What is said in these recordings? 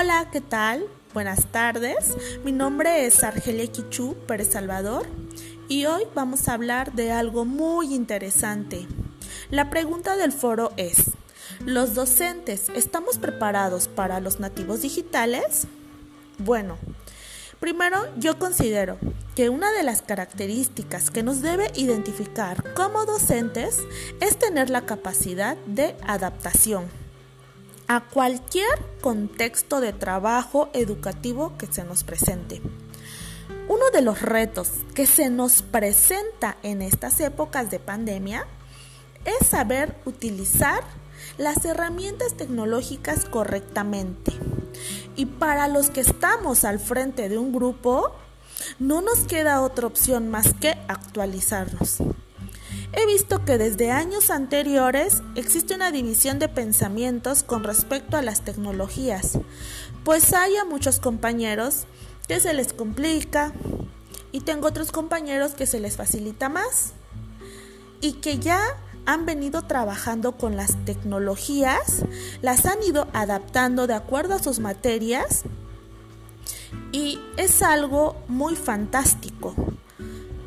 Hola, ¿qué tal? Buenas tardes. Mi nombre es Argelia Quichú Pérez Salvador y hoy vamos a hablar de algo muy interesante. La pregunta del foro es, ¿los docentes estamos preparados para los nativos digitales? Bueno, primero yo considero que una de las características que nos debe identificar como docentes es tener la capacidad de adaptación a cualquier contexto de trabajo educativo que se nos presente. Uno de los retos que se nos presenta en estas épocas de pandemia es saber utilizar las herramientas tecnológicas correctamente. Y para los que estamos al frente de un grupo, no nos queda otra opción más que actualizarnos. He visto que desde años anteriores existe una división de pensamientos con respecto a las tecnologías, pues hay a muchos compañeros que se les complica y tengo otros compañeros que se les facilita más y que ya han venido trabajando con las tecnologías, las han ido adaptando de acuerdo a sus materias y es algo muy fantástico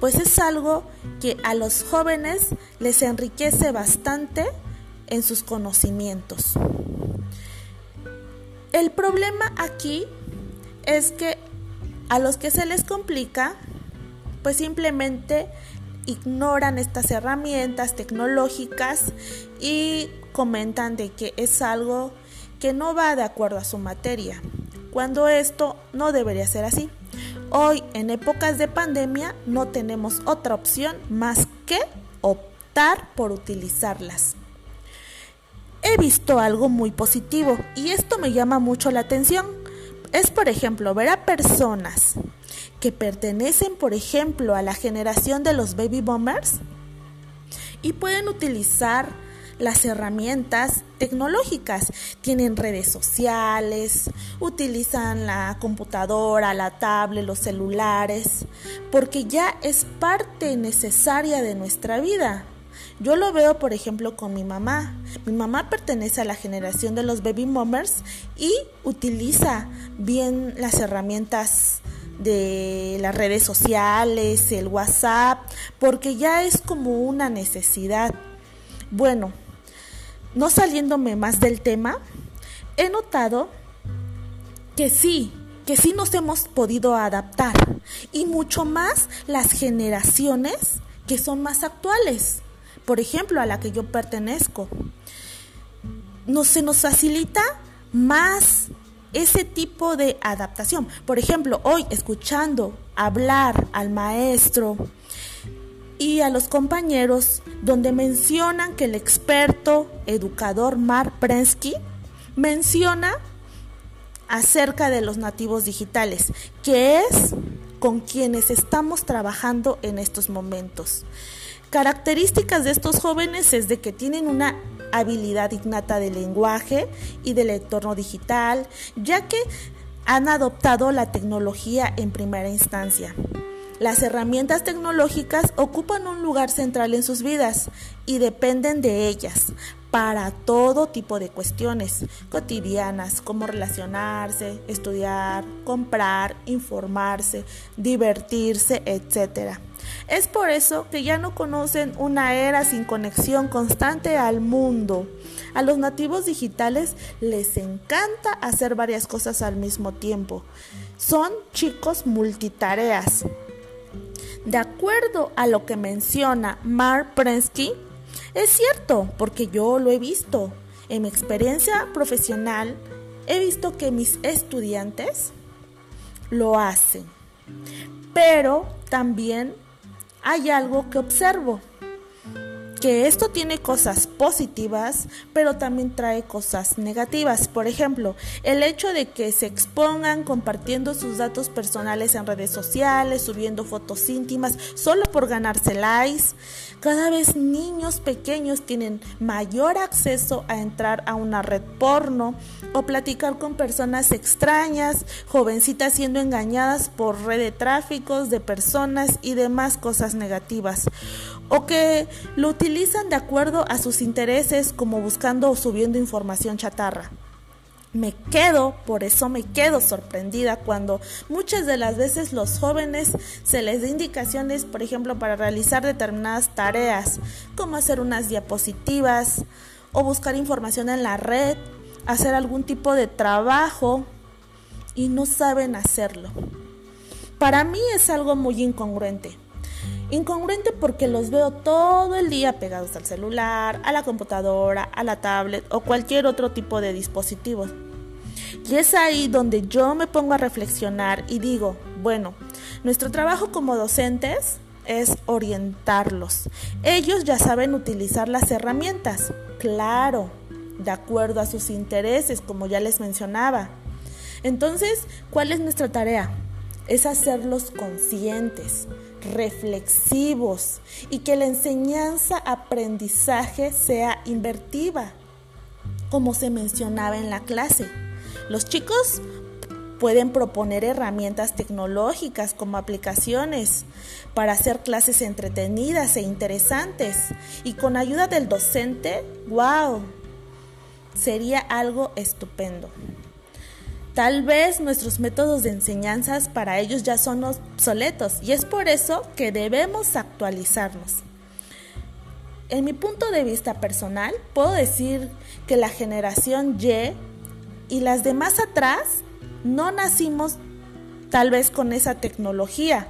pues es algo que a los jóvenes les enriquece bastante en sus conocimientos. El problema aquí es que a los que se les complica, pues simplemente ignoran estas herramientas tecnológicas y comentan de que es algo que no va de acuerdo a su materia, cuando esto no debería ser así. Hoy, en épocas de pandemia, no tenemos otra opción más que optar por utilizarlas. He visto algo muy positivo y esto me llama mucho la atención. Es, por ejemplo, ver a personas que pertenecen, por ejemplo, a la generación de los baby boomers y pueden utilizar las herramientas tecnológicas. Tienen redes sociales, utilizan la computadora, la tablet, los celulares, porque ya es parte necesaria de nuestra vida. Yo lo veo, por ejemplo, con mi mamá. Mi mamá pertenece a la generación de los baby boomers y utiliza bien las herramientas de las redes sociales, el WhatsApp, porque ya es como una necesidad. Bueno, no saliéndome más del tema, he notado que sí, que sí nos hemos podido adaptar y mucho más las generaciones que son más actuales, por ejemplo, a la que yo pertenezco. No, se nos facilita más ese tipo de adaptación. Por ejemplo, hoy escuchando hablar al maestro y a los compañeros donde mencionan que el experto educador Mark Prensky menciona acerca de los nativos digitales, que es con quienes estamos trabajando en estos momentos. Características de estos jóvenes es de que tienen una habilidad innata del lenguaje y del entorno digital, ya que han adoptado la tecnología en primera instancia. Las herramientas tecnológicas ocupan un lugar central en sus vidas y dependen de ellas para todo tipo de cuestiones cotidianas, como relacionarse, estudiar, comprar, informarse, divertirse, etc. Es por eso que ya no conocen una era sin conexión constante al mundo. A los nativos digitales les encanta hacer varias cosas al mismo tiempo. Son chicos multitareas. De acuerdo a lo que menciona Mark Prensky, es cierto, porque yo lo he visto. En mi experiencia profesional, he visto que mis estudiantes lo hacen. Pero también hay algo que observo que esto tiene cosas positivas, pero también trae cosas negativas. Por ejemplo, el hecho de que se expongan compartiendo sus datos personales en redes sociales, subiendo fotos íntimas, solo por ganarse likes. Cada vez niños pequeños tienen mayor acceso a entrar a una red porno o platicar con personas extrañas, jovencitas siendo engañadas por red de tráficos de personas y demás cosas negativas. O que lo utilizan de acuerdo a sus intereses como buscando o subiendo información chatarra. me quedo, por eso me quedo sorprendida cuando muchas de las veces los jóvenes se les da indicaciones, por ejemplo, para realizar determinadas tareas, como hacer unas diapositivas o buscar información en la red, hacer algún tipo de trabajo y no saben hacerlo. Para mí es algo muy incongruente. Incongruente porque los veo todo el día pegados al celular, a la computadora, a la tablet o cualquier otro tipo de dispositivo. Y es ahí donde yo me pongo a reflexionar y digo, bueno, nuestro trabajo como docentes es orientarlos. Ellos ya saben utilizar las herramientas, claro, de acuerdo a sus intereses, como ya les mencionaba. Entonces, ¿cuál es nuestra tarea? Es hacerlos conscientes, reflexivos y que la enseñanza-aprendizaje sea invertiva, como se mencionaba en la clase. Los chicos pueden proponer herramientas tecnológicas como aplicaciones para hacer clases entretenidas e interesantes y con ayuda del docente, wow, sería algo estupendo. Tal vez nuestros métodos de enseñanzas para ellos ya son obsoletos y es por eso que debemos actualizarnos. En mi punto de vista personal, puedo decir que la generación Y y las demás atrás no nacimos tal vez con esa tecnología,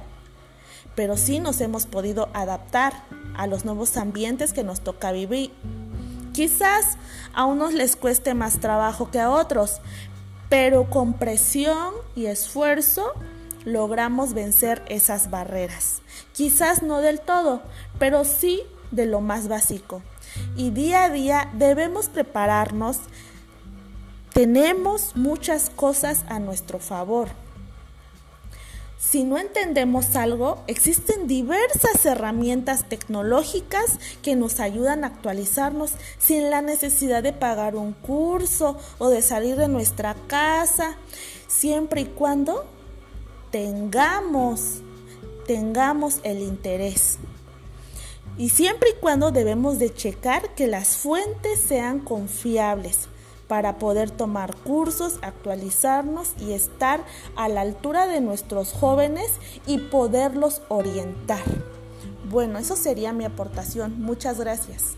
pero sí nos hemos podido adaptar a los nuevos ambientes que nos toca vivir. Quizás a unos les cueste más trabajo que a otros, pero con presión y esfuerzo logramos vencer esas barreras. Quizás no del todo, pero sí de lo más básico. Y día a día debemos prepararnos. Tenemos muchas cosas a nuestro favor. Si no entendemos algo, existen diversas herramientas tecnológicas que nos ayudan a actualizarnos sin la necesidad de pagar un curso o de salir de nuestra casa, siempre y cuando tengamos tengamos el interés. Y siempre y cuando debemos de checar que las fuentes sean confiables para poder tomar cursos, actualizarnos y estar a la altura de nuestros jóvenes y poderlos orientar. Bueno, eso sería mi aportación. Muchas gracias.